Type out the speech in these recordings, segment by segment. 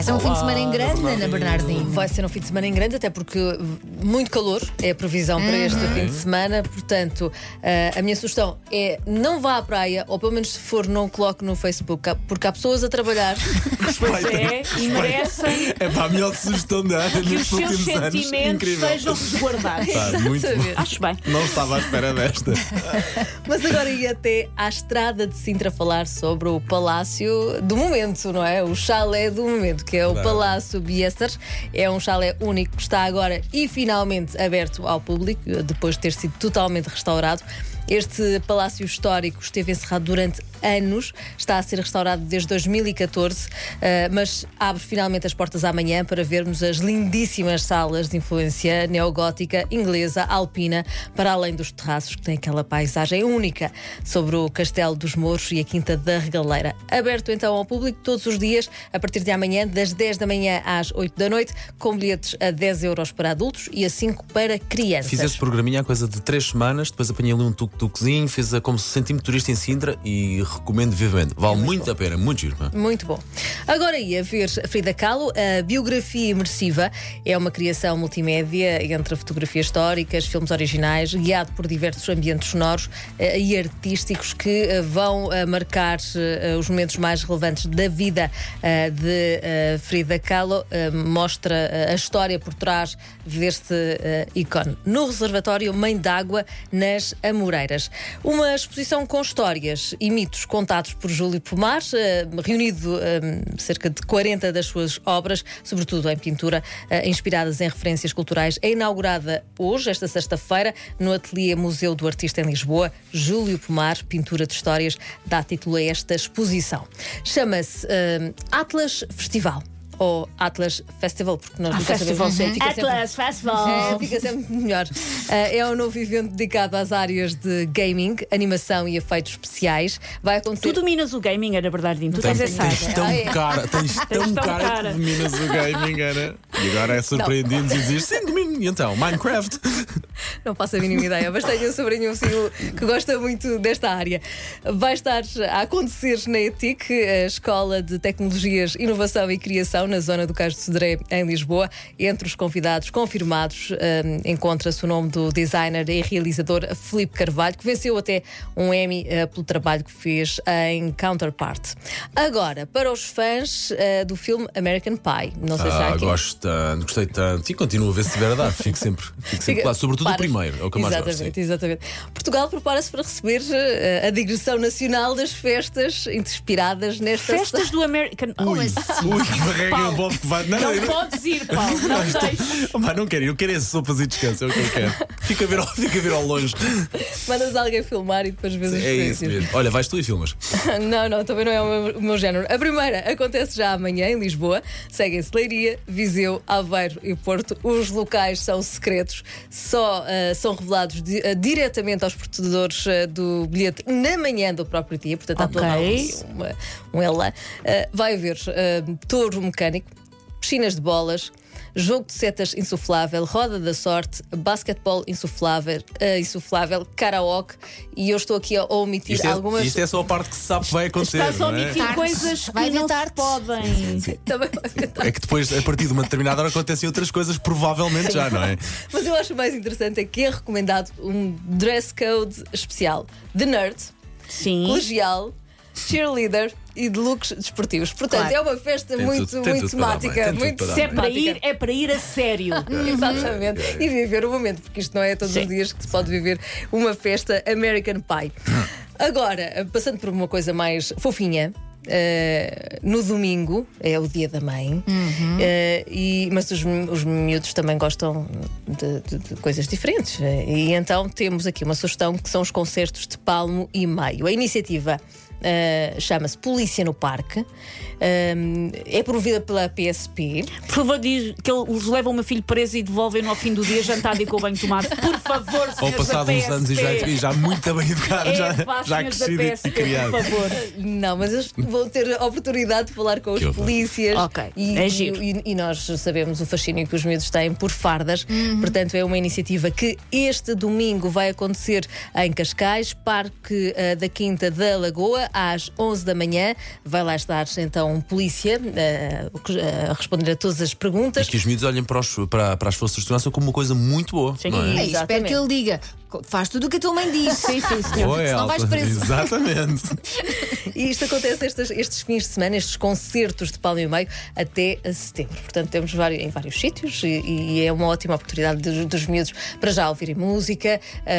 Vai ser um fim de semana em grande, Ana Bernardinho. Vai ser um fim de semana em grande, até porque muito calor é a previsão para este fim de semana. Portanto, eh, a minha sugestão é não vá à praia, ou pelo menos se for, não coloque no Facebook, porque há pessoas a trabalhar. Pois é, e merecem É para a melhor sugestão da Ana que os seus anos. sentimentos Incrível. sejam resguardados. Pá, muito bom. Acho bem. Não estava à espera desta. Mas agora ia até à estrada de Sintra falar sobre o palácio do momento, não é? O chalé do momento, que é o Claro. Palácio Biester. É um chalé único que está agora e finalmente aberto ao público, depois de ter sido totalmente restaurado. Este palácio histórico esteve encerrado durante anos, está a ser restaurado desde 2014, eh, mas abre finalmente as portas amanhã para vermos as lindíssimas salas de influência neogótica, inglesa, alpina, para além dos terraços que têm aquela paisagem única sobre o Castelo dos Mouros e a Quinta da Regaleira. Aberto então ao público todos os dias, a partir de amanhã, das 10 da manhã às 8 da noite, com bilhetes a 10 euros para adultos e a 5 para crianças. Fiz esse programinha há coisa de três semanas, depois apanhei ali um tuk-tukzinho, fiz a como se senti-me turista em Sintra e recomendo vivamente. Vale muito a pena, muito giro. pá. Muito bom. Agora ia ver Frida Kahlo, a biografia imersiva. É uma criação multimédia entre fotografias históricas, filmes originais, guiado por diversos ambientes sonoros eh, e artísticos que eh, vão eh, marcar os momentos mais relevantes da vida de Frida Kahlo. Mostra a história por trás deste ícone. No Reservatório Mãe d'Água, nas Amoreiras. Uma exposição com histórias e mitos contados por Júlio Pomar, eh, reunido eh, cerca de 40 das suas obras, sobretudo em pintura, eh, inspiradas em referências culturais. É inaugurada hoje, esta sexta-feira, no Ateliê Museu do Artista em Lisboa. Júlio Pomar, pintura de histórias, dá título a esta exposição. Chama-se Atlas Festival. Ou Atlas Festival, porque nós Ah, nunca Festival, sabemos. Fica sempre- Atlas Festival. é, fica sempre melhor. Uh, é um novo evento dedicado às áreas de gaming, animação e efeitos especiais. Vai acontecer. Tu dominas o gaming, era Bernardino. Tu tens Tens, essa tens área. tão Ah, é. cara, tens tão cara cara. que dominas o gaming, Ana. E agora é surpreendido e dizes sim, domino. E então, Minecraft. Não faço a mínima ideia, mas tenho um sobrinho assim, que gosta muito desta área. Vai estar a acontecer na ETIC, a Escola de Tecnologias, Inovação e Criação, na zona do Cais de Sodré, em Lisboa. Entre os convidados confirmados hum, encontra-se o nome do designer e realizador Filipe Carvalho, que venceu até um Emmy eh, pelo trabalho que fez em Counterpart. Agora, para os fãs eh, do filme American Pie, não sei se há Ah, aqui. gosto tanto, gostei tanto. E continuo a ver se tiver a dar. Fico sempre, fico sempre lá. Sobretudo. Primeiro, é o que eu mais gosto. Exatamente, sim. exatamente. Portugal prepara-se para receber eh, a digressão nacional das festas inspiradas nesta Festas do American. Ui? Ui, que Paulo, envolve que vai. Não, Não eu não- podes ir, Paulo. Não deixes. Mas não quero ir, eu quero é sopas e descanso, é o que eu quero. Fica a ver ao, fica a ver ao longe. Mandas alguém filmar e depois vês as É isso mesmo. Olha, vais tu e filmas. Não, não, também não é o meu, o meu género. A primeira acontece já amanhã em Lisboa. Seguem-se Leiria, Viseu, Aveiro e Porto. Os locais são secretos, só ah, são revelados di- ah, diretamente aos portadores ah, do bilhete na manhã do próprio dia. Portanto, há Ok. todo um, uma- um elan. Ah, vai haver touro mecânico, piscinas de bolas. Jogo de setas insuflável, roda da sorte, basquetebol insuflável, ah, insuflável, karaoke e eu estou aqui a omitir Isto é, algumas. isto é só a parte que se sabe que vai acontecer. Estás a não é? omitir Tardes. coisas que Vai não se podem. Também É que depois, a partir de uma determinada hora, acontecem outras coisas, provavelmente já, não é? Mas eu acho mais interessante é que é recomendado um dress code especial de nerd, Sim. colegial, cheerleader e de looks desportivos. Portanto, Claro. é uma festa Tem muito, tudo- tem muito tudo para dar bem, temática, tem tudo muito para Se é para ir, é para ir a sério. Exatamente. E viver o momento, porque isto não é todos Sim. os dias que se pode viver uma festa American Pie. Agora, passando por uma coisa mais fofinha. eh, no domingo é o dia da mãe, eh, e, mas os, os miúdos também gostam de, de- de coisas diferentes. eh, e então temos aqui uma sugestão que são os concertos de Palmo e Maio. A iniciativa eh, chama-se Polícia no Parque, eh, é promovida pela PSP. Por favor, diz que eles levam o meu filho preso e devolvem-no ao fim do dia jantado e com o banho tomado. Por favor, Ou senhores passado da uns anos e já, e já muito bem educado, É, já, pá, já crescido e PSP, criado. por favor. Não, mas eles vão ter a oportunidade de falar com os Que horror. polícias. Ok, E, é e- giro. e- e nós sabemos o fascínio que os miúdos têm por fardas. Portanto, é uma iniciativa que este domingo vai acontecer em Cascais, Parque eh, da Quinta da Lagoa, às 11 da manhã. Vai lá estar então um polícia eh, a responder a todas as perguntas. E que os miúdos olhem para, os- para- para as forças de segurança como uma coisa muito boa. Sim. não é? Ei, espero que ele diga. "Co- Faz tudo o que a tua mãe diz. Sim, sim, senhor. Oi, Senão vais preso. Exatamente. E isto acontece estes, estes fins de semana, estes concertos de palmo e meio, até setembro. Portanto, temos vários, em vários sítios e, e é uma ótima oportunidade dos, dos miúdos para já ouvirem música ah,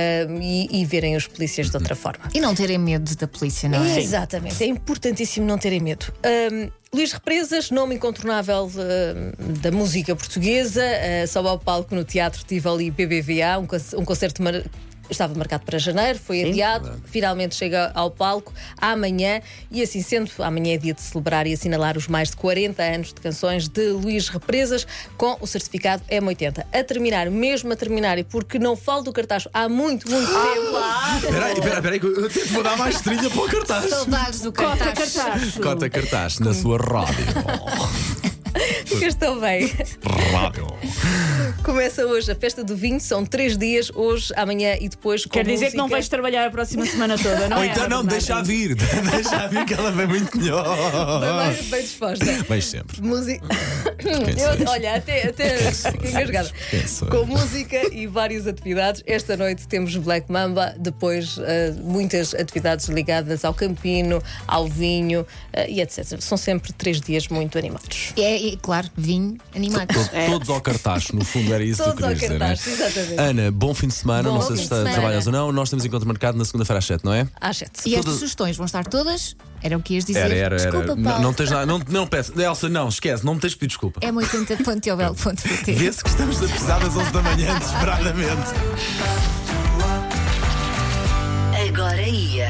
e, e verem os polícias de outra forma. E não terem medo da polícia, não é? Exatamente, é importantíssimo não terem medo. Ahm, Luís Represas, nome incontornável ahm, da música portuguesa, ah, sobe ao palco no Teatro Tivoli BBVA, um, um concerto mar- estava marcado para janeiro, foi adiado, finalmente chega ao palco amanhã e assim sendo, amanhã é dia de celebrar e assinalar os mais de 40 anos de canções de Luís Represas com o certificado M80. A terminar, mesmo a terminar, e porque não falo do cartaz há muito, muito tempo. Espera aí, espera, aí, eu tento vou dar mais trilha para o cartaz. Saudades do Cota cartaz. cartaz. Cota cartaz na sua rádio. Ficas tão bem. rádio. Começa hoje a festa do vinho, são três dias, hoje, amanhã e depois. Com Quer dizer que não música. vais trabalhar a próxima semana toda, não Ou é? então não, deixa vir. Deixa vir que ela vem muito melhor. Bem, bem disposta. Vais sempre. Música. Eu- olha, até, até engasgada. Com música e várias atividades. Esta noite temos Black Mamba, depois eh, muitas atividades ligadas ao campino, ao vinho eh, e etc. São sempre três dias muito animados. É, claro, vinho, animados. To- Todos ao cartaz, no fundo era isso Todos que tu ao querias dizer, não é? cartaz, exatamente. Ana, bom fim de semana. Bom não sei se trabalhas ou não. Nós temos encontro marcado na segunda-feira às 7, não é? Às sete. E estas Todas- sugestões vão estar todas? Era o que ias dizer? Era, era, era. Desculpa, Não, Paulo. não tens nada. Não, não peço. Elsa, não, esquece, não me tens de pedir desculpa. É 80.tiobel.pt Vê-se que estamos a precisar das 11 da manhã, desesperadamente. Agora ia.